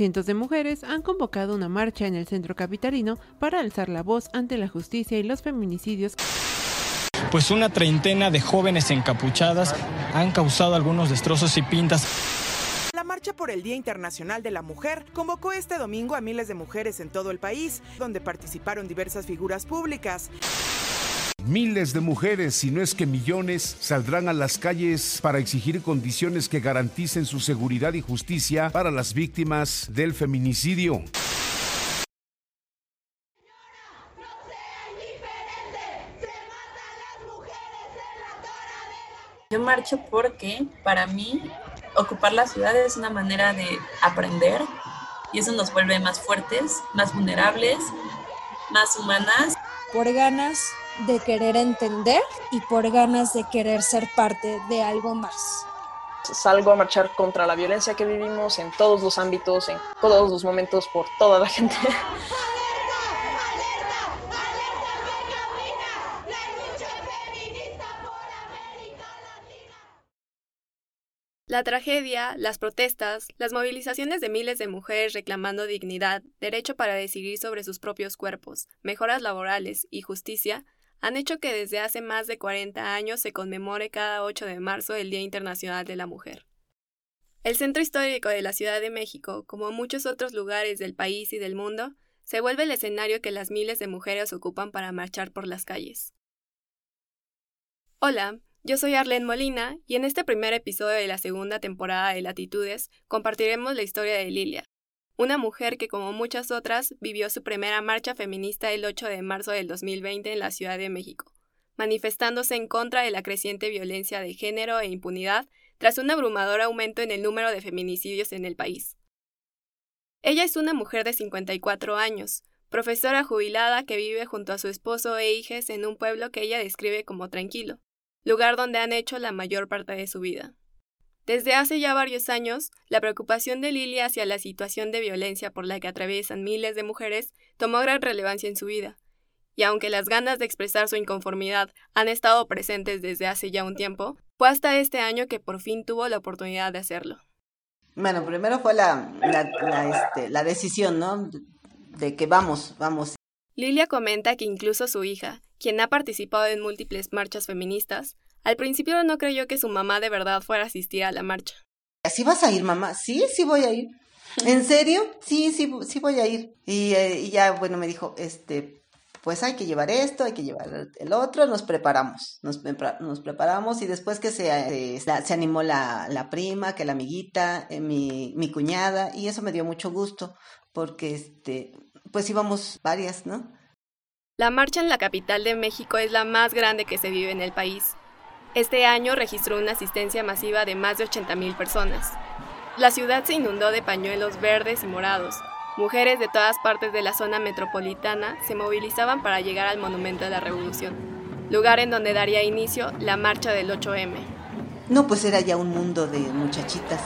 Cientos de mujeres han convocado una marcha en el centro capitalino para alzar la voz ante la justicia y los feminicidios. Pues una treintena de jóvenes encapuchadas han causado algunos destrozos y pintas. La Marcha por el Día Internacional de la Mujer convocó este domingo a miles de mujeres en todo el país, donde participaron diversas figuras públicas. Miles de mujeres, si no es que millones, saldrán a las calles para exigir condiciones que garanticen su seguridad y justicia para las víctimas del feminicidio. Yo marcho porque para mí ocupar la ciudad es una manera de aprender y eso nos vuelve más fuertes, más vulnerables, más humanas. Por ganas de querer entender y por ganas de querer ser parte de algo más. Salgo a marchar contra la violencia que vivimos en todos los ámbitos, en todos los momentos, por toda la gente. La tragedia, las protestas, las movilizaciones de miles de mujeres reclamando dignidad, derecho para decidir sobre sus propios cuerpos, mejoras laborales y justicia han hecho que desde hace más de 40 años se conmemore cada 8 de marzo el Día Internacional de la Mujer. El centro histórico de la Ciudad de México, como muchos otros lugares del país y del mundo, se vuelve el escenario que las miles de mujeres ocupan para marchar por las calles. Hola, yo soy Arlene Molina y en este primer episodio de la segunda temporada de Latitudes compartiremos la historia de Lilia, una mujer que como muchas otras vivió su primera marcha feminista el 8 de marzo del 2020 en la Ciudad de México, manifestándose en contra de la creciente violencia de género e impunidad tras un abrumador aumento en el número de feminicidios en el país. Ella es una mujer de 54 años, profesora jubilada que vive junto a su esposo e hijas en un pueblo que ella describe como tranquilo, lugar donde han hecho la mayor parte de su vida. Desde hace ya varios años, la preocupación de Lily hacia la situación de violencia por la que atraviesan miles de mujeres tomó gran relevancia en su vida, y aunque las ganas de expresar su inconformidad han estado presentes desde hace ya un tiempo, fue hasta este año que por fin tuvo la oportunidad de hacerlo. Bueno, primero fue la, la, este, decisión, ¿no? De que vamos, vamos. Lilia comenta que incluso su hija, quien ha participado en múltiples marchas feministas, al principio no creyó que su mamá de verdad fuera a asistir a la marcha. ¿Así vas a ir, mamá? Sí, sí voy a ir. ¿En serio? Sí, sí, sí voy a ir. Eh, y, ya, bueno, me dijo, este, pues hay que llevar esto, hay que llevar el otro, nos preparamos, nos, nos preparamos y después que se, se, animó la, la, prima, que la amiguita, eh, mi, mi cuñada, y eso me dio mucho gusto, porque, este, pues íbamos varias, ¿no? La marcha en la capital de México es la más grande que se vive en el país. Este año registró una asistencia masiva de más de 80.000 personas. La ciudad se inundó de pañuelos verdes y morados. Mujeres de todas partes de la zona metropolitana se movilizaban para llegar al Monumento de la Revolución, lugar en donde daría inicio la marcha del 8M. No, pues era ya un mundo de muchachitas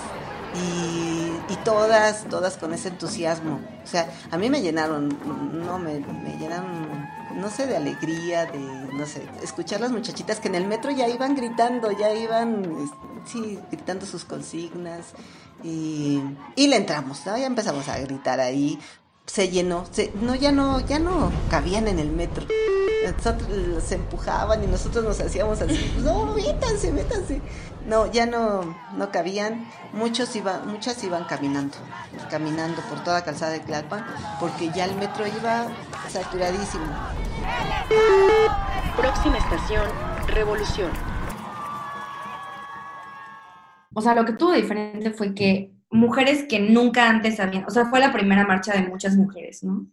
y, y todas, todas con ese entusiasmo. O sea, a mí me llenaron, no, me, me llenaron no sé, de alegría, de, no sé, escuchar las muchachitas que en el metro ya iban gritando, ya iban, sí, gritando sus consignas. Y, y le entramos, ¿no? Ya empezamos a gritar ahí, se llenó, se, no, ya no, ya no cabían en el metro. Nosotros se empujaban y nosotros nos hacíamos así, no, métanse, métanse. No, ya no, no cabían. Muchos iban, muchas iban caminando, caminando por toda calzada de Tlalpan, porque ya el metro iba saturadísimo. Próxima estación, Revolución. O sea, lo que tuvo diferente fue que mujeres que nunca antes habían, o sea, fue la primera marcha de muchas mujeres, ¿no?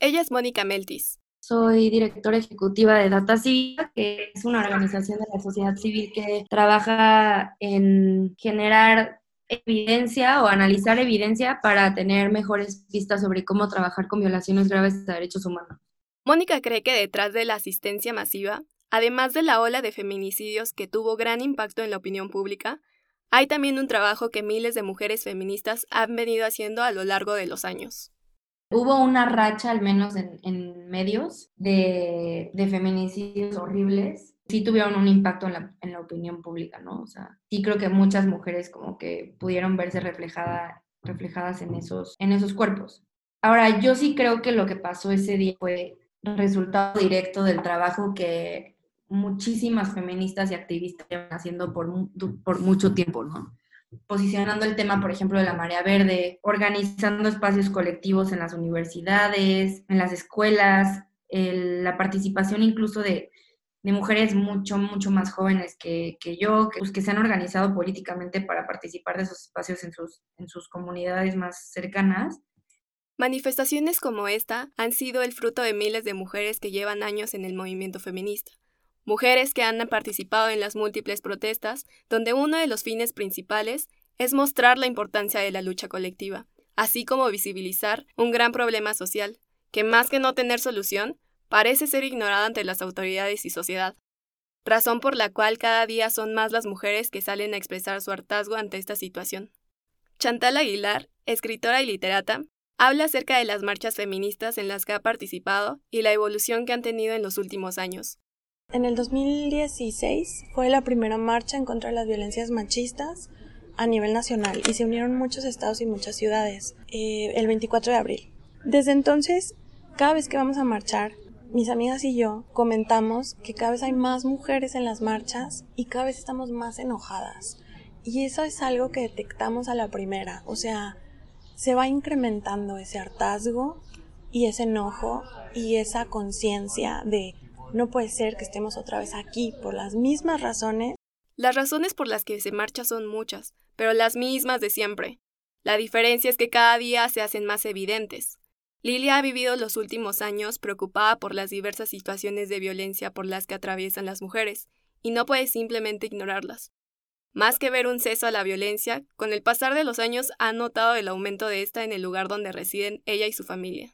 Ella es Mónica Meltis. Soy directora ejecutiva de Data Cívica, que es una organización de la sociedad civil que trabaja en generar evidencia o analizar evidencia para tener mejores pistas sobre cómo trabajar con violaciones graves de derechos humanos. Mónica cree que detrás de la asistencia masiva, además de la ola de feminicidios que tuvo gran impacto en la opinión pública, hay también un trabajo que miles de mujeres feministas han venido haciendo a lo largo de los años. Hubo una racha, al menos en, medios, de, feminicidios horribles. Sí tuvieron un impacto en la, opinión pública, ¿no? Sí creo que muchas mujeres como que pudieron verse reflejada reflejadas en esos, en esos cuerpos. Ahora, yo sí creo que lo que pasó ese día fue resultado directo del trabajo que muchísimas feministas y activistas haciendo por, por mucho tiempo, ¿no? Posicionando el tema, por ejemplo, de la marea verde, organizando espacios colectivos en las universidades, en las escuelas, la participación incluso de, de, mujeres mucho, mucho más jóvenes que, que yo, que, pues, que, se han organizado políticamente para participar de esos espacios en sus, en sus comunidades más cercanas. Manifestaciones como esta han sido el fruto de miles de mujeres que llevan años en el movimiento feminista. Mujeres que han participado en las múltiples protestas, donde uno de los fines principales es mostrar la importancia de la lucha colectiva, así como visibilizar un gran problema social, que más que no tener solución, parece ser ignorada ante las autoridades y sociedad, razón por la cual cada día son más las mujeres que salen a expresar su hartazgo ante esta situación. Chantal Aguilar, escritora y literata, habla acerca de las marchas feministas en las que ha participado y la evolución que han tenido en los últimos años. En el 2016 fue la primera marcha en contra de las violencias machistas a nivel nacional y se unieron muchos estados y muchas ciudades eh, el 24 de abril. Desde entonces, cada vez que vamos a marchar, mis amigas y yo comentamos que cada vez hay más mujeres en las marchas y cada vez estamos más enojadas. Y eso es algo que detectamos a la primera, o sea, se va incrementando ese hartazgo y ese enojo y esa conciencia de no puede ser que estemos otra vez aquí por las mismas razones. Las razones por las que se marcha son muchas, pero las mismas de siempre. La diferencia es que cada día se hacen más evidentes. Lilia ha vivido los últimos años preocupada por las diversas situaciones de violencia por las que atraviesan las mujeres, y no puede simplemente ignorarlas. Más que ver un ceso a la violencia, con el pasar de los años ha notado el aumento de esta en el lugar donde residen ella y su familia.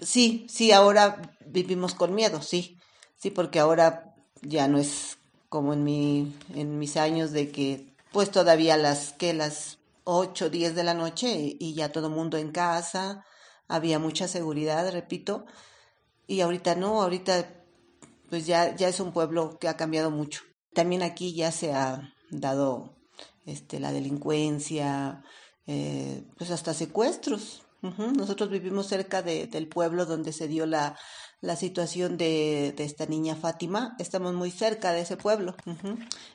Sí, sí, ahora vivimos con miedo, sí. Sí, porque ahora ya no es como en mi en mis años de que pues todavía las que las 8, 10 de la noche y ya todo mundo en casa, había mucha seguridad, repito, y ahorita no, ahorita pues ya ya es un pueblo que ha cambiado mucho. También aquí ya se ha dado este, la delincuencia, eh, pues hasta secuestros. Nosotros vivimos cerca de, del pueblo donde se dio la, la situación de, de, esta niña Fátima. Estamos muy cerca de ese pueblo.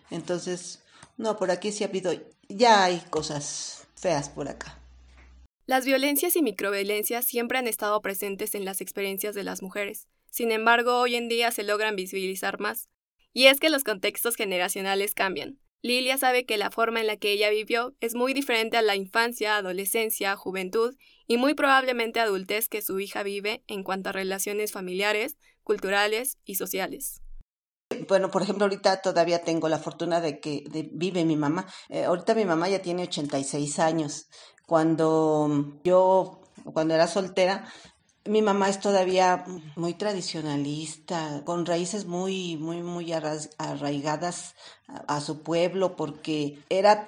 Entonces, no, por aquí sí ha habido, ya hay cosas feas por acá. Las violencias y microviolencias siempre han estado presentes en las experiencias de las mujeres. Sin embargo, hoy en día se logran visibilizar más. Y es que los contextos generacionales cambian. Lilia sabe que la forma en la que ella vivió es muy diferente a la infancia, adolescencia, juventud y muy probablemente adultez que su hija vive en cuanto a relaciones familiares, culturales y sociales. Bueno, por ejemplo, ahorita todavía tengo la fortuna de que vive mi mamá. Eh, ahorita mi mamá ya tiene 86 años. Cuando yo, cuando era soltera, mi mamá es todavía muy tradicionalista, con raíces muy, muy, muy arraigadas a, su pueblo, porque era,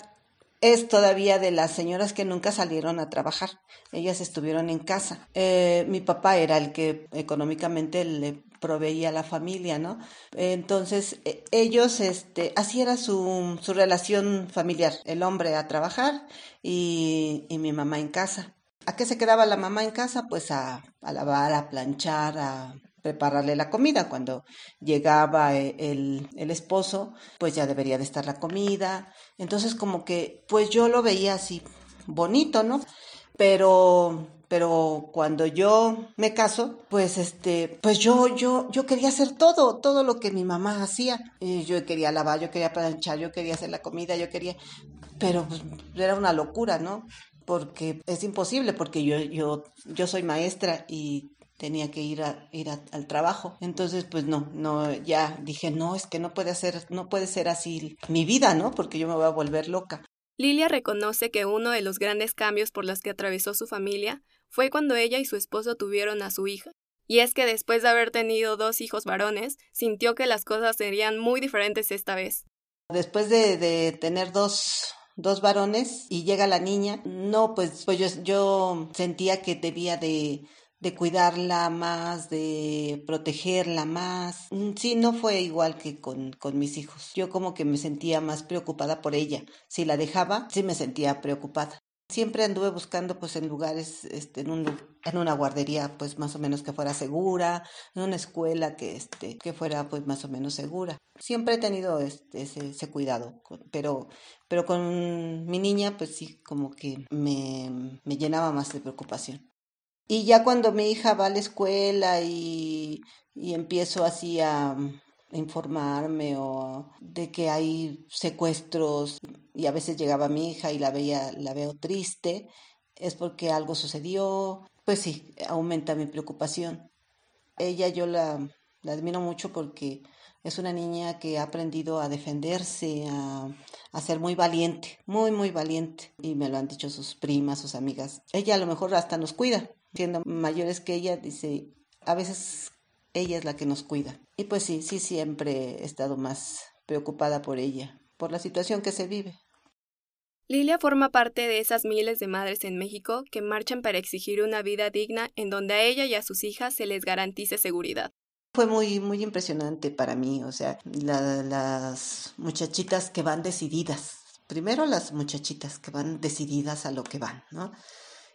es todavía de las señoras que nunca salieron a trabajar. Ellas estuvieron en casa. Eh, mi papá era el que económicamente le proveía a la familia, ¿no? Entonces, e, ellos, este, así era su, su relación familiar, el hombre a trabajar y, y mi mamá en casa. ¿A qué se quedaba la mamá en casa? Pues a, lavar, a planchar, a prepararle la comida. Cuando llegaba e, el, el, esposo, pues ya debería de estar la comida. Entonces como que, pues yo lo veía así bonito, ¿no? Pero, pero cuando yo me caso, pues este, pues yo, yo, yo quería hacer todo, todo lo que mi mamá hacía. Y yo quería lavar, yo quería planchar, yo quería hacer la comida, yo quería, pero pues, era una locura, ¿no? Porque es imposible, porque yo, yo, yo soy maestra y tenía que ir a ir al trabajo. Entonces, pues no, no, ya dije, no, es que no puede ser, no puede ser así mi vida, ¿no? Porque yo me voy a volver loca. Lilia reconoce que uno de los grandes cambios por los que atravesó su familia fue cuando ella y su esposo tuvieron a su hija. Y es que después de haber tenido dos hijos varones, sintió que las cosas serían muy diferentes esta vez. Después de, de tener dos dos varones y llega la niña, no, pues, pues yo, yo sentía que debía de, de cuidarla más, de protegerla más. Mm, sí, no fue igual que con, con mis hijos. Yo como que me sentía más preocupada por ella. Si la dejaba, sí me sentía preocupada. Siempre anduve buscando pues en lugares, este, en, un, en una guardería pues más o menos que fuera segura, en una escuela que, este, que fuera pues más o menos segura. Siempre he tenido este, ese, ese cuidado, pero, pero con mi niña pues sí como que me, me llenaba más de preocupación. Y ya cuando mi hija va a la escuela y, y empiezo así a, informarme o de que hay secuestros y a veces llegaba mi hija y la veía la veo triste es porque algo sucedió pues sí aumenta mi preocupación ella yo la, la admiro mucho porque es una niña que ha aprendido a defenderse, a, a, ser muy valiente, muy, muy valiente. Y me lo han dicho sus primas, sus amigas. Ella a lo mejor hasta nos cuida. Siendo mayores que ella, dice, a veces ella es la que nos cuida. Y pues sí, sí, siempre he estado más preocupada por ella, por la situación que se vive. Lilia forma parte de esas miles de madres en México que marchan para exigir una vida digna en donde a ella y a sus hijas se les garantice seguridad. Fue muy, muy impresionante para mí, o sea, las muchachitas que van decididas. Primero las muchachitas que van decididas a lo que van, ¿no?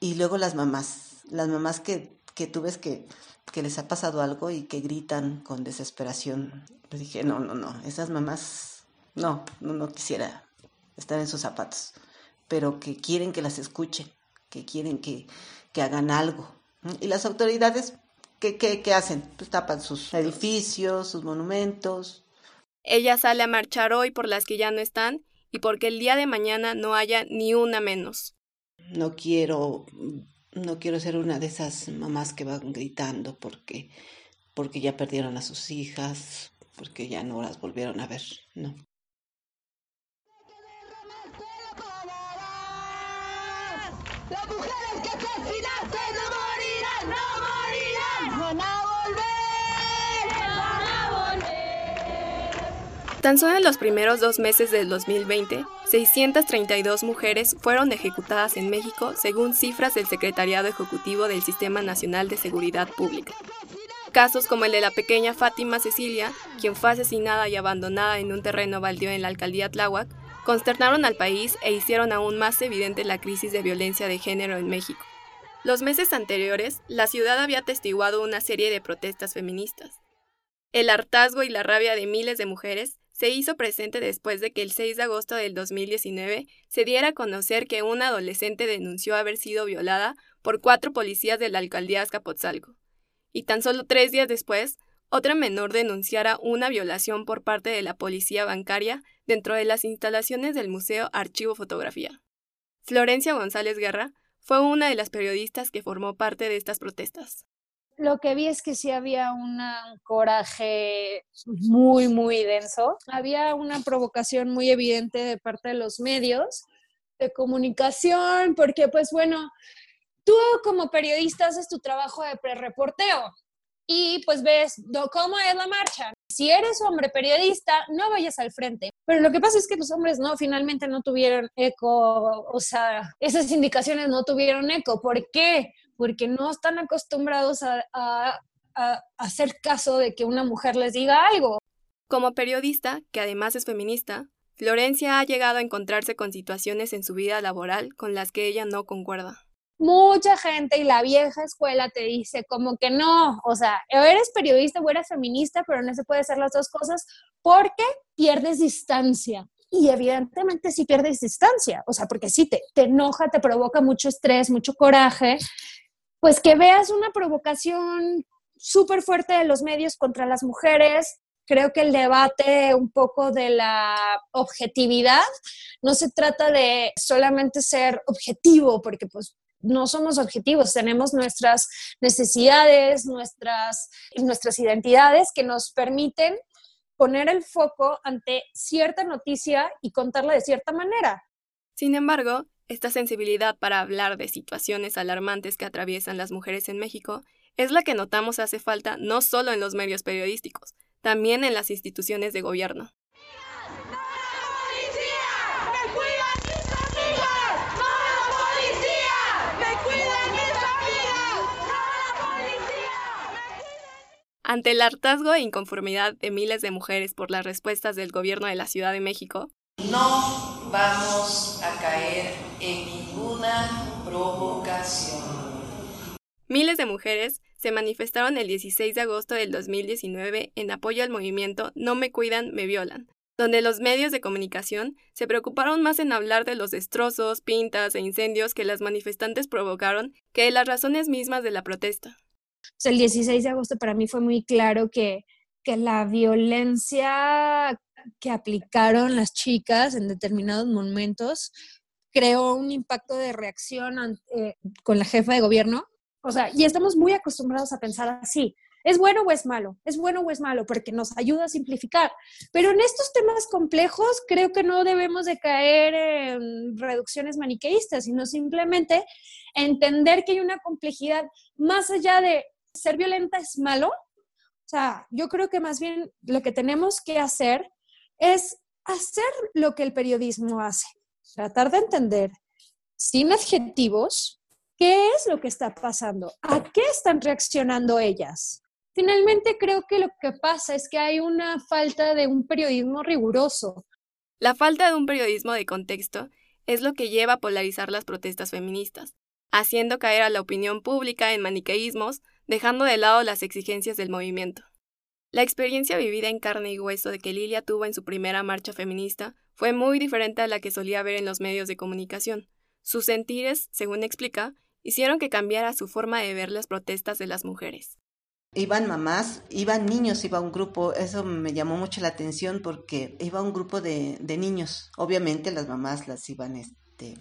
Y luego las mamás, las mamás que, que tú ves que que les ha pasado algo y que gritan con desesperación. Le dije, no, no, no, esas mamás, no, no, no quisiera estar en sus zapatos, pero que quieren que las escuchen, que quieren que, que hagan algo. Y las autoridades, ¿qué, qué, qué hacen? Pues tapan sus edificios, sus monumentos. Ella sale a marchar hoy por las que ya no están y porque el día de mañana no haya ni una menos. No quiero no quiero ser una de esas mamás que van gritando porque, porque ya perdieron a sus hijas, porque ya no las volvieron a ver, no. Las mujeres que no morirán, no morirán, van a volver, van a volver. Tan solo en los primeros dos meses del 2020, 632 mujeres fueron ejecutadas en México según cifras del Secretariado Ejecutivo del Sistema Nacional de Seguridad Pública. Casos como el de la pequeña Fátima Cecilia, quien fue asesinada y abandonada en un terreno baldío en la alcaldía Tláhuac, consternaron al país e hicieron aún más evidente la crisis de violencia de género en México. Los meses anteriores, la ciudad había atestiguado una serie de protestas feministas. El hartazgo y la rabia de miles de mujeres se hizo presente después de que el 6 de agosto del 2019 se diera a conocer que una adolescente denunció haber sido violada por cuatro policías de la alcaldía Azcapotzalco. Y tan solo tres días después, otra menor denunciara una violación por parte de la policía bancaria dentro de las instalaciones del Museo Archivo Fotografía. Florencia González Guerra fue una de las periodistas que formó parte de estas protestas lo que vi es que sí había un coraje muy, muy denso. Había una provocación muy evidente de parte de los medios de comunicación, porque pues bueno, tú como periodista haces tu trabajo de pre-reporteo y pues ves cómo es la marcha. Si eres hombre periodista, no vayas al frente. Pero lo que pasa es que los hombres no, finalmente no tuvieron eco, o sea, esas indicaciones no tuvieron eco. ¿Por qué? porque no están acostumbrados a, hacer caso de que una mujer les diga algo. Como periodista, que además es feminista, Florencia ha llegado a encontrarse con situaciones en su vida laboral con las que ella no concuerda. Mucha gente y la vieja escuela te dice como que no, o sea, eres periodista o eres feminista, pero no se puede hacer las dos cosas porque pierdes distancia. Y evidentemente sí pierdes distancia, o sea, porque sí te, te enoja, te provoca mucho estrés, mucho coraje, pues que veas una provocación súper fuerte de los medios contra las mujeres. Creo que el debate un poco de la objetividad no se trata de solamente ser objetivo, porque pues no somos objetivos, tenemos nuestras necesidades, nuestras, nuestras identidades que nos permiten poner el foco ante cierta noticia y contarla de cierta manera. Sin embargo, esta sensibilidad para hablar de situaciones alarmantes que atraviesan las mujeres en México es la que notamos hace falta no solo en los medios periodísticos, también en las instituciones de gobierno. Ante el hartazgo e inconformidad de miles de mujeres por las respuestas del gobierno de la Ciudad de México, no vamos a caer en ninguna provocación. Miles de mujeres se manifestaron el 16 de agosto del 2019 en apoyo al movimiento No me cuidan, me violan, donde los medios de comunicación se preocuparon más en hablar de los destrozos, pintas e incendios que las manifestantes provocaron que de las razones mismas de la protesta. El 16 de agosto para mí fue muy claro que, que la violencia que aplicaron las chicas en determinados momentos creó un impacto de reacción eh, con la jefa de gobierno. O sea, y estamos muy acostumbrados a pensar así. ¿Es bueno o es malo? ¿Es bueno o es malo? Porque nos ayuda a simplificar. Pero en estos temas complejos creo que no debemos de caer en reducciones maniqueístas, sino simplemente entender que hay una complejidad más allá de ser violenta es malo. O sea, yo creo que más bien lo que tenemos que hacer es hacer lo que el periodismo hace, tratar de entender sin adjetivos qué es lo que está pasando, a qué están reaccionando ellas. Finalmente creo que lo que pasa es que hay una falta de un periodismo riguroso. La falta de un periodismo de contexto es lo que lleva a polarizar las protestas feministas, haciendo caer a la opinión pública en maniqueísmos, dejando de lado las exigencias del movimiento. La experiencia vivida en carne y hueso de que Lilia tuvo en su primera marcha feminista fue muy diferente a la que solía ver en los medios de comunicación. Sus sentires, según explica, hicieron que cambiara su forma de ver las protestas de las mujeres. Iban mamás, iban niños, iba un grupo, eso me llamó mucho la atención porque iba un grupo de, niños. Obviamente las mamás las iban este,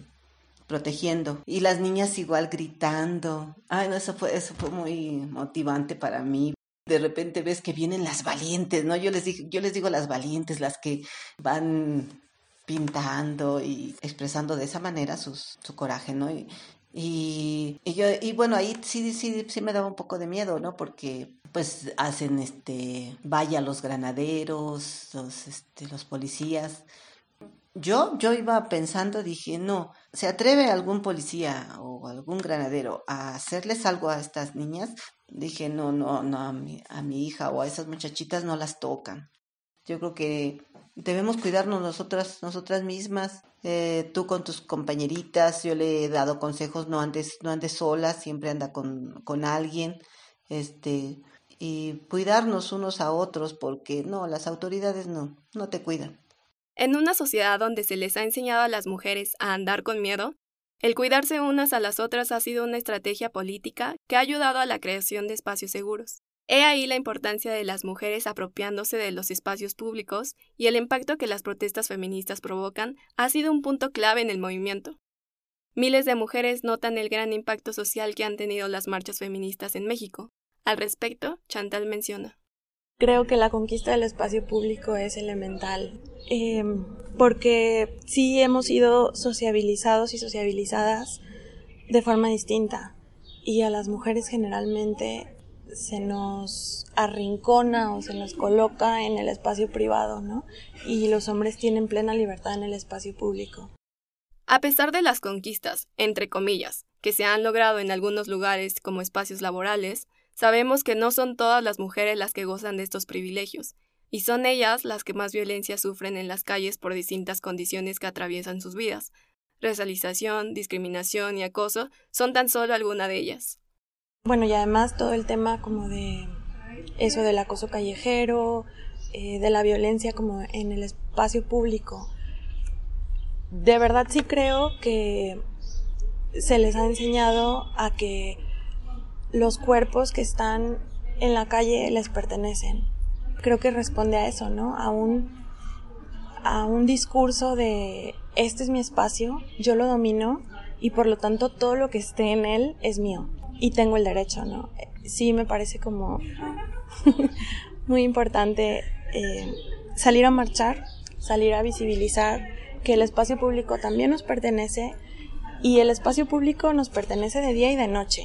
protegiendo y las niñas igual gritando. Ay, no, eso fue, eso fue muy motivante para mí de repente ves que vienen las valientes, ¿no? Yo les digo, yo les digo las valientes, las que van pintando y expresando de esa manera su coraje, ¿no? Y, y, yo, y bueno, ahí sí, sí, sí me daba un poco de miedo, ¿no? Porque pues hacen este, vaya los granaderos, los, este, los policías. Yo, yo iba pensando, dije, no, ¿se atreve algún policía o algún granadero a hacerles algo a estas niñas? dije, no, no, no, a mi, a mi hija o a esas muchachitas no las tocan. Yo creo que debemos cuidarnos nosotras, nosotras mismas. Eh, tú con tus compañeritas, yo le he dado consejos, no andes, no andes sola, siempre anda con, con alguien, este, y cuidarnos unos a otros, porque no, las autoridades no, no te cuidan. En una sociedad donde se les ha enseñado a las mujeres a andar con miedo, el cuidarse unas a las otras ha sido una estrategia política que ha ayudado a la creación de espacios seguros. He ahí la importancia de las mujeres apropiándose de los espacios públicos y el impacto que las protestas feministas provocan ha sido un punto clave en el movimiento. Miles de mujeres notan el gran impacto social que han tenido las marchas feministas en México. Al respecto, Chantal menciona. Creo que la conquista del espacio público es elemental, em, porque sí hemos sido sociabilizados y sociabilizadas de forma distinta, y a las mujeres generalmente se nos arrincona o se nos coloca en el espacio privado, ¿no? Y los hombres tienen plena libertad en el espacio público. A pesar de las conquistas, entre comillas, que se han logrado en algunos lugares como espacios laborales, Sabemos que no son todas las mujeres las que gozan de estos privilegios, y son ellas las que más violencia sufren en las calles por distintas condiciones que atraviesan sus vidas. Resalización, discriminación y acoso son tan solo alguna de ellas. Bueno, y además todo el tema como de eso del acoso callejero, eh, de la violencia como en el espacio público. De verdad sí creo que se les ha enseñado a que los cuerpos que están en la calle les pertenecen. Creo que responde a eso, ¿no? A un, a un discurso de este es mi espacio, yo lo domino y por lo tanto todo lo que esté en él es mío y tengo el derecho, ¿no? Sí me parece como muy importante eh, salir a marchar, salir a visibilizar que el espacio público también nos pertenece y el espacio público nos pertenece de día y de noche.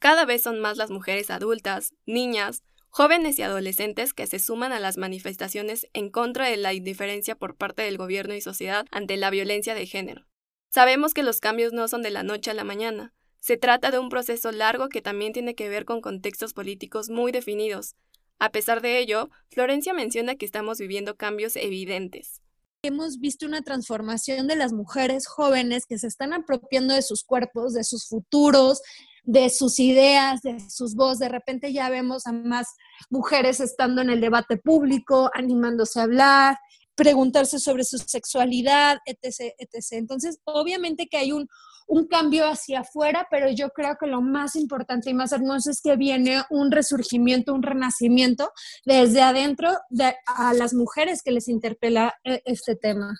Cada vez son más las mujeres adultas, niñas, jóvenes y adolescentes que se suman a las manifestaciones en contra de la indiferencia por parte del gobierno y sociedad ante la violencia de género. Sabemos que los cambios no son de la noche a la mañana. Se trata de un proceso largo que también tiene que ver con contextos políticos muy definidos. A pesar de ello, Florencia menciona que estamos viviendo cambios evidentes. hemos visto una transformación de las mujeres jóvenes que se están apropiando de sus cuerpos, de sus futuros, de sus ideas, de sus voces. De repente ya vemos a más mujeres estando en el debate público, animándose a hablar, preguntarse sobre su sexualidad, etc., etc. Entonces, obviamente que hay un, un cambio hacia afuera, pero yo creo que lo más importante y más hermoso es que viene un resurgimiento, un renacimiento desde adentro de, a las mujeres que les interpela eh, este tema.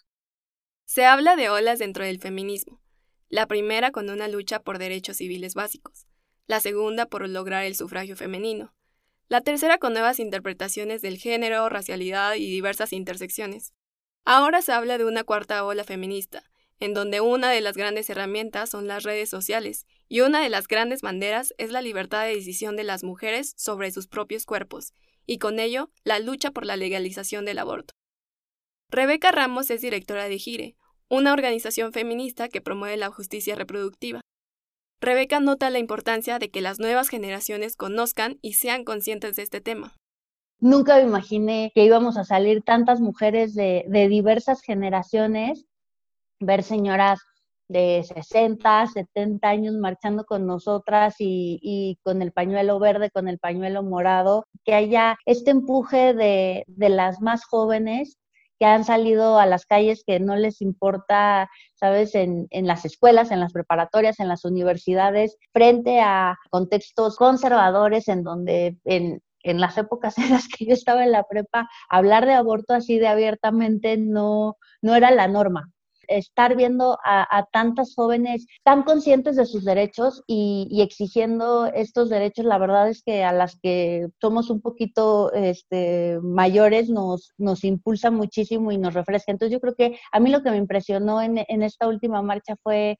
Se habla de olas dentro del feminismo. La primera con una lucha por derechos civiles básicos, la segunda por lograr el sufragio femenino, la tercera con nuevas interpretaciones del género, racialidad y diversas intersecciones. Ahora se habla de una cuarta ola feminista, en donde una de las grandes herramientas son las redes sociales y una de las grandes banderas es la libertad de decisión de las mujeres sobre sus propios cuerpos, y con ello la lucha por la legalización del aborto. Rebeca Ramos es directora de Gire, una organización feminista que promueve la justicia reproductiva. Rebeca nota la importancia de que las nuevas generaciones conozcan y sean conscientes de este tema. Nunca me imaginé que íbamos a salir tantas mujeres de, diversas generaciones, ver señoras de 60, 70 años marchando con nosotras y, con el pañuelo verde, con el pañuelo morado, que haya este empuje de, las más jóvenes que han salido a las calles que no les importa, sabes, en, en, las escuelas, en las preparatorias, en las universidades, frente a contextos conservadores en donde en, en las épocas en las que yo estaba en la prepa, hablar de aborto así de abiertamente no, no era la norma estar viendo a, tantas jóvenes tan conscientes de sus derechos y, exigiendo estos derechos, la verdad es que a las que somos un poquito este, mayores nos, nos impulsa muchísimo y nos refresca. Entonces yo creo que a mí lo que me impresionó en, esta última marcha fue,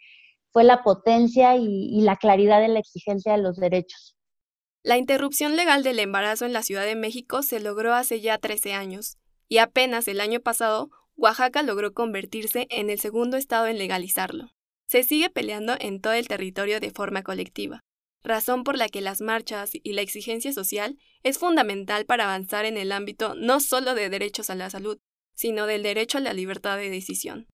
fue la potencia y, y la claridad de la exigencia de los derechos. La interrupción legal del embarazo en la Ciudad de México se logró hace ya 13 años y apenas el año pasado Oaxaca logró convertirse en el segundo estado en legalizarlo. Se sigue peleando en todo el territorio de forma colectiva, razón por la que las marchas y la exigencia social es fundamental para avanzar en el ámbito no solo de derechos a la salud, sino del derecho a la libertad de decisión.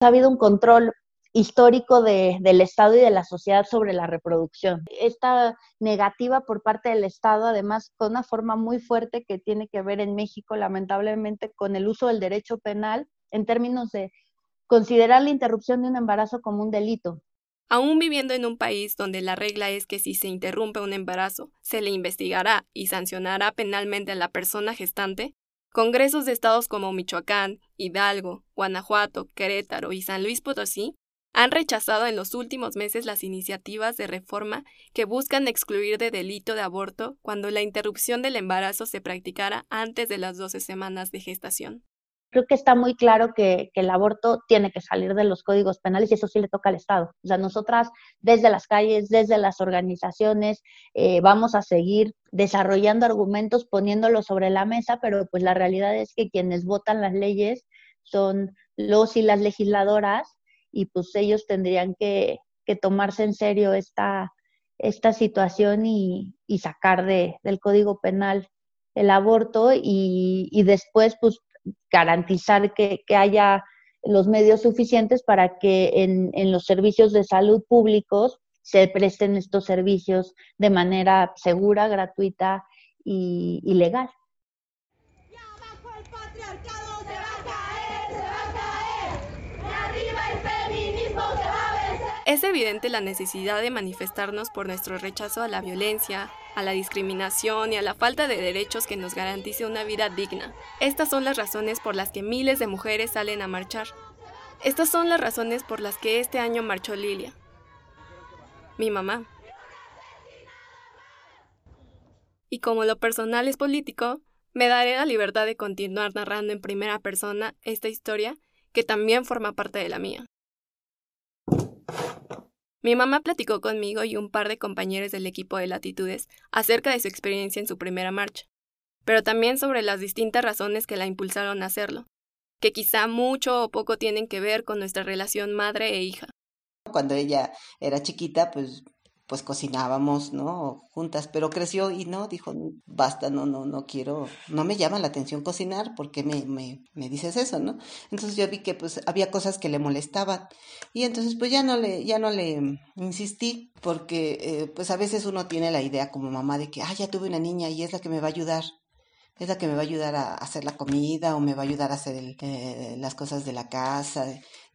Ha habido un control histórico del Estado y de la sociedad sobre la reproducción. Esta negativa por parte del Estado, además, con una forma muy fuerte que tiene que ver en México, lamentablemente, con el uso del derecho penal en términos de considerar la interrupción de un embarazo como un delito. Aún viviendo en un país donde la regla es que si se interrumpe un embarazo, se le investigará y sancionará penalmente a la persona gestante, Congresos de estados como Michoacán, Hidalgo, Guanajuato, Querétaro y San Luis Potosí han rechazado en los últimos meses las iniciativas de reforma que buscan excluir de delito de aborto cuando la interrupción del embarazo se practicara antes de las 12 semanas de gestación. Creo que está muy claro que, el aborto tiene que salir de los códigos penales y eso sí le toca al Estado. O sea, nosotras desde las calles, desde las organizaciones, eh, vamos a seguir desarrollando argumentos, poniéndolos sobre la mesa, pero pues la realidad es que quienes votan las leyes son los y las legisladoras y pues ellos tendrían que, tomarse en serio esta, esta situación y, sacar de, del Código Penal el aborto y, después pues garantizar que, haya los medios suficientes para que en, en, los servicios de salud públicos se presten estos servicios de manera segura, gratuita y, y legal. Es evidente la necesidad de manifestarnos por nuestro rechazo a la violencia, a la discriminación y a la falta de derechos que nos garantice una vida digna. Estas son las razones por las que miles de mujeres salen a marchar. Estas son las razones por las que este año marchó Lilia. Mi mamá. Y como lo personal es político, me daré la libertad de continuar narrando en primera persona esta historia que también forma parte de la mía. Mi mamá platicó conmigo y un par de compañeros del equipo de Latitudes acerca de su experiencia en su primera marcha, pero también sobre las distintas razones que la impulsaron a hacerlo, que quizá mucho o poco tienen que ver con nuestra relación madre e hija. Cuando ella era chiquita, pues pues cocinábamos, ¿no? Juntas, pero creció y no, dijo, basta, no, no, no quiero, no me llama la atención cocinar, porque me, me, me dices eso, no? Entonces yo vi que pues había cosas que le molestaban y entonces pues ya no le, ya no le insistí, porque eh, pues a veces uno tiene la idea como mamá de que, ah, ya tuve una niña y es la que me va a ayudar, es la que me va a ayudar a hacer la comida o me va a ayudar a hacer eh, las cosas de la casa.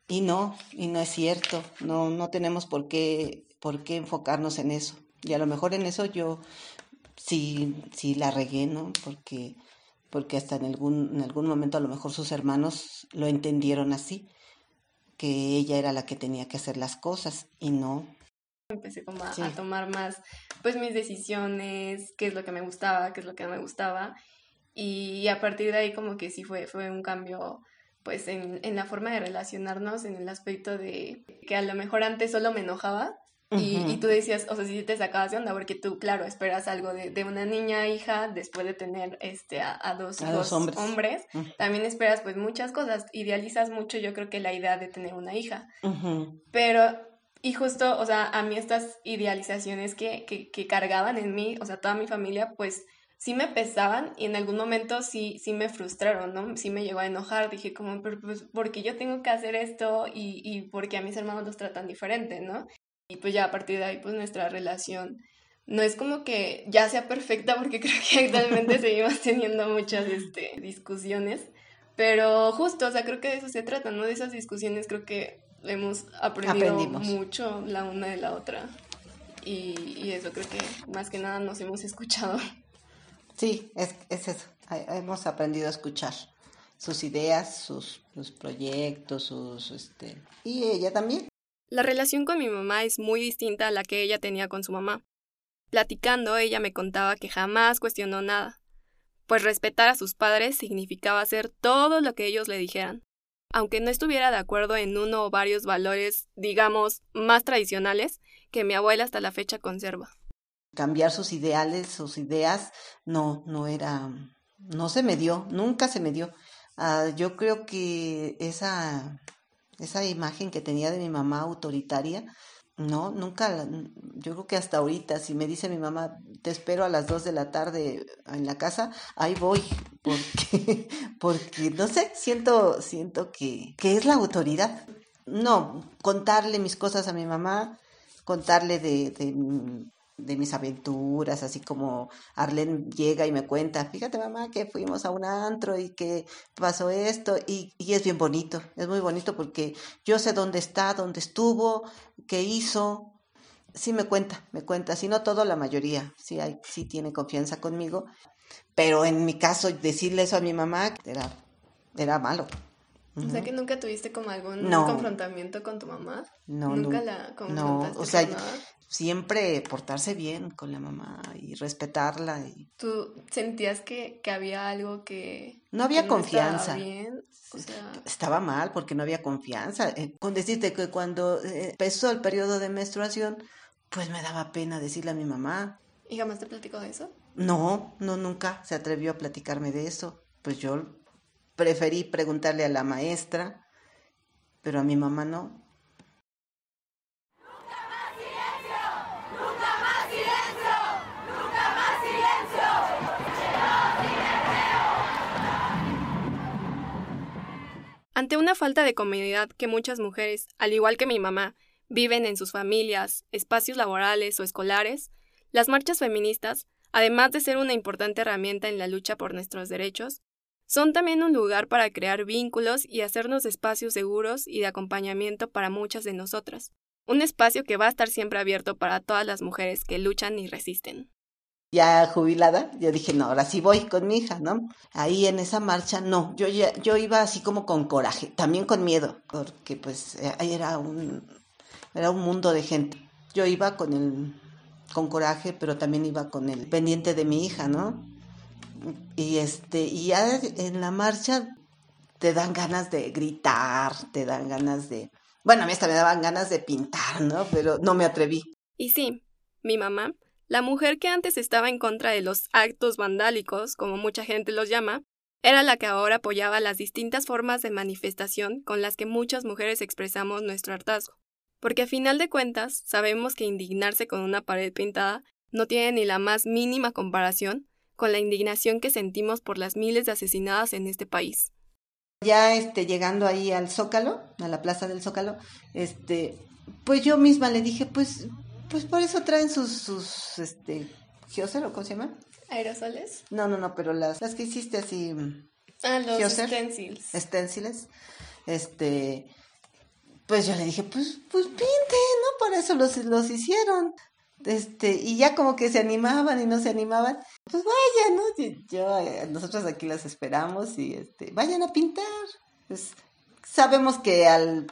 Y no, y no es cierto, no, no tenemos por qué por qué enfocarnos en eso. Y a lo mejor en eso yo sí, sí la regué, ¿no? Porque, porque hasta en algún, en algún momento a lo mejor sus hermanos lo entendieron así, que ella era la que tenía que hacer las cosas y no. Empecé como a, tomar más, pues mis decisiones, qué es lo que me gustaba, qué es lo que no me gustaba. Y a partir de ahí como que sí fue, fue un cambio pues en, en la forma de relacionarnos, en el aspecto de que a lo mejor antes solo me enojaba y, tú decías, o sea, si te sacabas de onda, porque tú, claro, esperas algo de, de una niña hija después de tener este, a, dos hombres, también esperas pues muchas cosas, idealizas mucho yo creo que la idea de tener una hija, pero, y justo, o sea, a mí estas idealizaciones que, que, que cargaban en mí, o sea, toda mi familia, pues sí me pesaban y en algún momento sí, sí me frustraron, ¿no? Sí me llegó a enojar, dije como, pero pues, porque yo tengo que hacer esto y, y porque a mis hermanos los tratan diferente, ¿no? Y pues ya a partir de ahí, pues nuestra relación no es como que ya sea perfecta, porque creo que actualmente seguimos teniendo muchas este, discusiones, pero justo, o sea, creo que de eso se trata, ¿no? De esas discusiones creo que hemos aprendido mucho la una de la otra. Y, eso creo que más que nada nos hemos escuchado. Sí, es, es eso. Hemos aprendido a escuchar sus ideas, sus, sus proyectos, sus este y ella también. La relación con mi mamá es muy distinta a la que ella tenía con su mamá. Platicando, ella me contaba que jamás cuestionó nada, pues respetar a sus padres significaba hacer todo lo que ellos le dijeran, aunque no estuviera de acuerdo en uno o varios valores, digamos, más tradicionales, que mi abuela hasta la fecha conserva. Cambiar sus ideales, sus ideas, no, no era, no se me dio, nunca se me dio. Ah, yo creo que esa esa imagen que tenía de mi mamá autoritaria, no, nunca, yo creo que hasta ahorita, si me dice mi mamá, te espero a las dos de la tarde en la casa, ahí voy, porque, porque no sé, siento, siento que, que es la autoridad. No, contarle mis cosas a mi mamá, contarle de, de de mis aventuras, así como Arlen llega y me cuenta, fíjate mamá que fuimos a un antro y que pasó esto y, y, es bien bonito, es muy bonito porque yo sé dónde está, dónde estuvo, qué hizo, sí me cuenta, me cuenta, si no todo, la mayoría, sí, hay, sí tiene confianza conmigo, pero en mi caso decirle eso a mi mamá era, era malo. O sea que nunca tuviste como algún confrontamiento con tu mamá. No, nunca no, la No, o sea, siempre portarse bien con la mamá y respetarla. Y... ¿Tú sentías que, que había algo que... No había confianza. bien? O sea... Estaba mal porque no había confianza. Eh, con decirte que cuando eh, empezó el periodo de menstruación, pues me daba pena decirle a mi mamá. ¿Y jamás te platicó de eso? No, no, nunca se atrevió a platicarme de eso. Pues yo preferí preguntarle a la maestra, pero a mi mamá no. Ante una falta de comodidad que muchas mujeres, al igual que mi mamá, viven en sus familias, espacios laborales o escolares, las marchas feministas, además de ser una importante herramienta en la lucha por nuestros derechos, son también un lugar para crear vínculos y hacernos espacios seguros y de acompañamiento para muchas de nosotras. Un espacio que va a estar siempre abierto para todas las mujeres que luchan y resisten ya jubilada, yo dije, no, ahora sí voy con mi hija, ¿no? Ahí en esa marcha, no, yo ya, yo iba así como con coraje, también con miedo, porque pues ahí era un, era un mundo de gente. Yo iba con el, con coraje, pero también iba con el pendiente de mi hija, ¿no? Y este, y ya en la marcha te dan ganas de gritar, te dan ganas de, bueno, a mí hasta me daban ganas de pintar, ¿no? Pero no me atreví. Y sí, mi mamá la mujer que antes estaba en contra de los actos vandálicos, como mucha gente los llama, era la que ahora apoyaba las distintas formas de manifestación con las que muchas mujeres expresamos nuestro hartazgo. Porque a final de cuentas, sabemos que indignarse con una pared pintada no tiene ni la más mínima comparación con la indignación que sentimos por las miles de asesinadas en este país. Ya este, llegando ahí al Zócalo, a la plaza del Zócalo, este, pues yo misma le dije, pues, pues por eso traen sus, sus, este, o ¿cómo se llama? ¿Aerosoles? No, no, no, pero las, las que hiciste así. Ah, los stencils. Stenciles. Este, pues yo le dije, pues, pues pinte, ¿no? Por eso los, los hicieron. Este, y ya como que se animaban y no se animaban, pues vayan, ¿no? Yo, eh, nosotros aquí las esperamos y este, vayan a pintar. Pues sabemos que al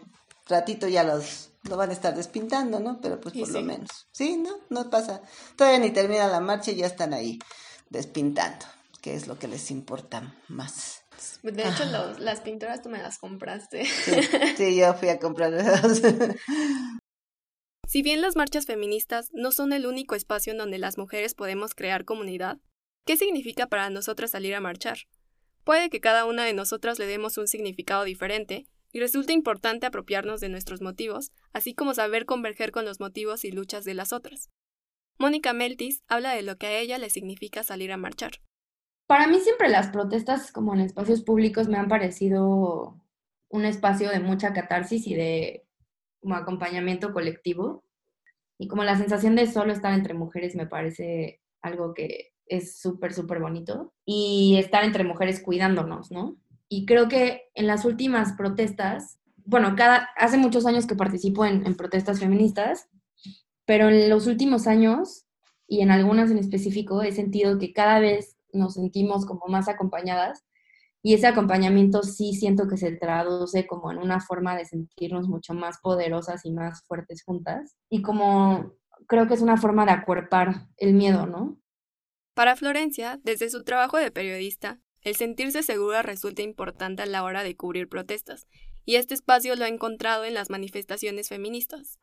ratito ya los lo van a estar despintando, ¿no? Pero pues por lo menos. Sí, ¿no? No pasa. Todavía ni termina la marcha y ya están ahí despintando, que es lo que les importa más. De hecho, las pinturas tú me las compraste. Sí, yo fui a comprarlas. Si bien las marchas feministas no son el único espacio en donde las mujeres podemos crear comunidad, ¿qué significa para nosotras salir a marchar? Puede que cada una de nosotras le demos un significado diferente y resulta importante apropiarnos de nuestros motivos, así como saber converger con los motivos y luchas de las otras. Mónica Meltis habla de lo que a ella le significa salir a marchar. Para mí siempre las protestas como en espacios públicos me han parecido un espacio de mucha catarsis y de como acompañamiento colectivo. Y como la sensación de solo estar entre mujeres me parece algo que es súper, súper bonito. Y estar entre mujeres cuidándonos, ¿no? Y creo que en las últimas protestas, bueno, cada, hace muchos años que participo en, en protestas feministas, pero en los últimos años, y en algunas en específico, he sentido que cada vez nos sentimos como más acompañadas y ese acompañamiento sí siento que se traduce como en una forma de sentirnos mucho más poderosas y más fuertes juntas. Y como creo que es una forma de acuerpar el miedo, ¿no? Para Florencia, desde su trabajo de periodista, el sentirse segura resulta importante a la hora de cubrir protestas, y este espacio lo ha encontrado en las manifestaciones feministas.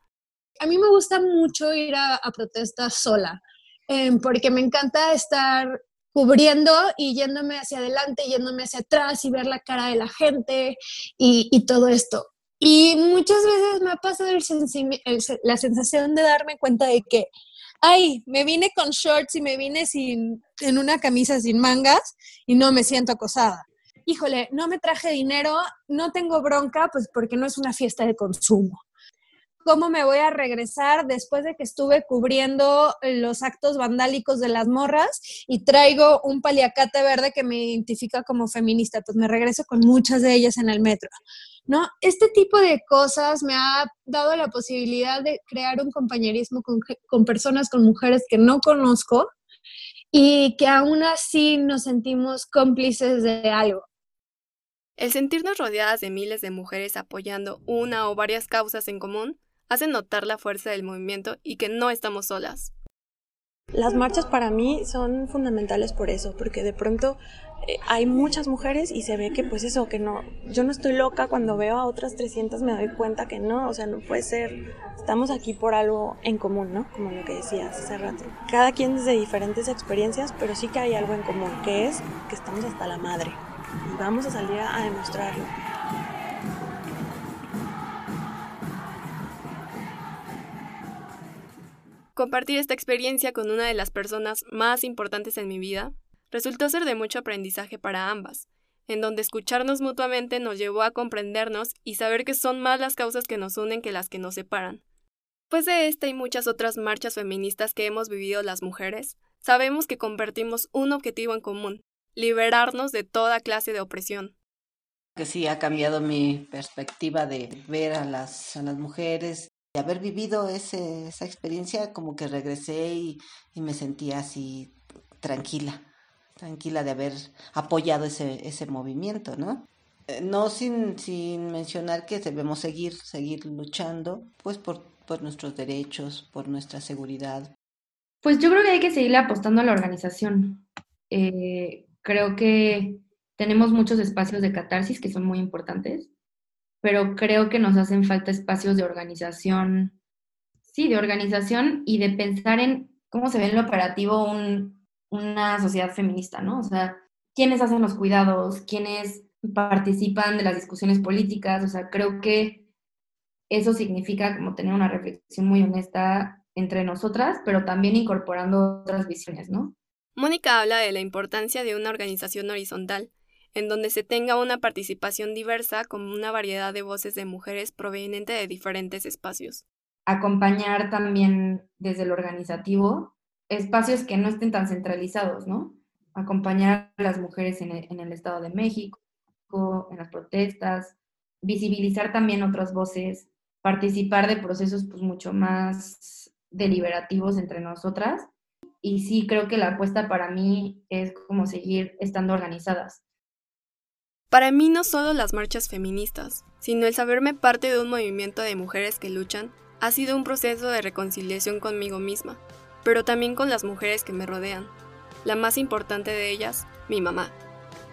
A mí me gusta mucho ir a, protestas sola, em, porque me encanta estar cubriendo y yéndome hacia adelante, yéndome hacia atrás y ver la cara de la gente y, todo esto. Y muchas veces me ha pasado la sensación de darme cuenta de que, ay, me vine con shorts y me vine sin, en una camisa sin mangas y no me siento acosada. Híjole, no me traje dinero, no tengo bronca, pues porque no es una fiesta de consumo cómo me voy a regresar después de que estuve cubriendo los actos vandálicos de las morras y traigo un paliacate verde que me identifica como feminista, pues me regreso con muchas de ellas en el metro. ¿No? Este tipo de cosas me ha dado la posibilidad de crear un compañerismo con, con personas, con mujeres que no conozco y que aún así nos sentimos cómplices de algo. El sentirnos rodeadas de miles de mujeres apoyando una o varias causas en común hace notar la fuerza del movimiento y que no estamos solas. Las marchas para mí son fundamentales por eso, porque de pronto eh, hay muchas mujeres y se ve que pues eso, que no, yo no estoy loca cuando veo a otras 300 me doy cuenta que no, o sea, no puede ser, estamos aquí por algo en común, ¿no? Como lo que decías hace rato. Cada quien desde diferentes experiencias, pero sí que hay algo en común, que es que estamos hasta la madre y vamos a salir a demostrarlo. Compartir esta experiencia con una de las personas más importantes en mi vida resultó ser de mucho aprendizaje para ambas, en donde escucharnos mutuamente nos llevó a comprendernos y saber que son más las causas que nos unen que las que nos separan. Pues de esta y muchas otras marchas feministas que hemos vivido las mujeres, sabemos que compartimos un objetivo en común, liberarnos de toda clase de opresión. Que sí ha cambiado mi perspectiva de ver a las, a las mujeres de haber vivido ese, esa experiencia, como que regresé y, me sentía así tranquila, tranquila de haber apoyado ese, ese movimiento, ¿no? Eh, no sin, sin mencionar que debemos seguir, seguir luchando, pues por, por nuestros derechos, por nuestra seguridad. Pues yo creo que hay que seguirle apostando a la organización. Eh, creo que tenemos muchos espacios de catarsis que son muy importantes pero creo que nos hacen falta espacios de organización, sí, de organización y de pensar en cómo se ve en lo operativo una sociedad feminista, ¿no? O sea, quiénes hacen los cuidados, quiénes participan de las discusiones políticas, o sea, creo que eso significa como tener una reflexión muy honesta entre nosotras, pero también incorporando otras visiones, ¿no? Mónica habla de la importancia de una organización horizontal, en donde se tenga una participación diversa con una variedad de voces de mujeres provenientes de diferentes espacios. Acompañar también desde lo organizativo espacios que no estén tan centralizados, ¿no? Acompañar a las mujeres en el, Estado de México, en las protestas, visibilizar también otras voces, participar de procesos pues mucho más deliberativos entre nosotras. Y sí, creo que la apuesta para mí es como seguir estando organizadas. Para mí no solo las marchas feministas, sino el saberme parte de un movimiento de mujeres que luchan ha sido un proceso de reconciliación conmigo misma, pero también con las mujeres que me rodean. La más importante de ellas, mi mamá.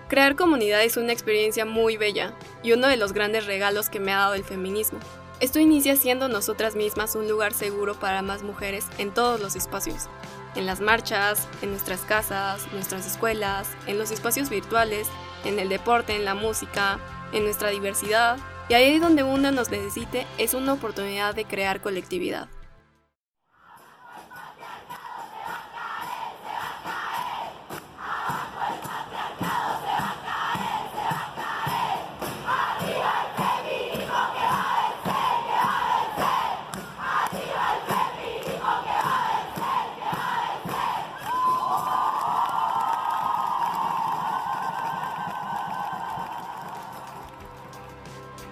Crear comunidad es una experiencia muy bella y uno de los grandes regalos que me ha dado el feminismo. Esto inicia siendo nosotras mismas un lugar seguro para más mujeres en todos los espacios. En las marchas, en nuestras casas, nuestras escuelas, en los espacios virtuales en el deporte, en la música, en nuestra diversidad, y ahí donde uno nos necesite es una oportunidad de crear colectividad.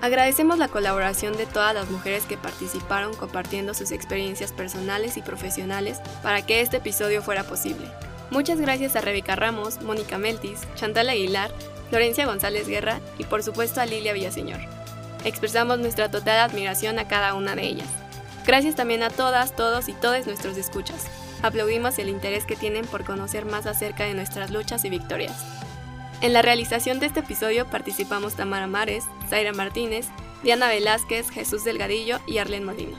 Agradecemos la colaboración de todas las mujeres que participaron compartiendo sus experiencias personales y profesionales para que este episodio fuera posible. Muchas gracias a Rebeca Ramos, Mónica Meltis, Chantal Aguilar, Florencia González Guerra y por supuesto a Lilia Villaseñor. Expresamos nuestra total admiración a cada una de ellas. Gracias también a todas, todos y todos nuestros escuchas. Aplaudimos el interés que tienen por conocer más acerca de nuestras luchas y victorias. En la realización de este episodio participamos Tamara Mares, Zaira Martínez, Diana Velázquez, Jesús Delgadillo y Arlen Molina.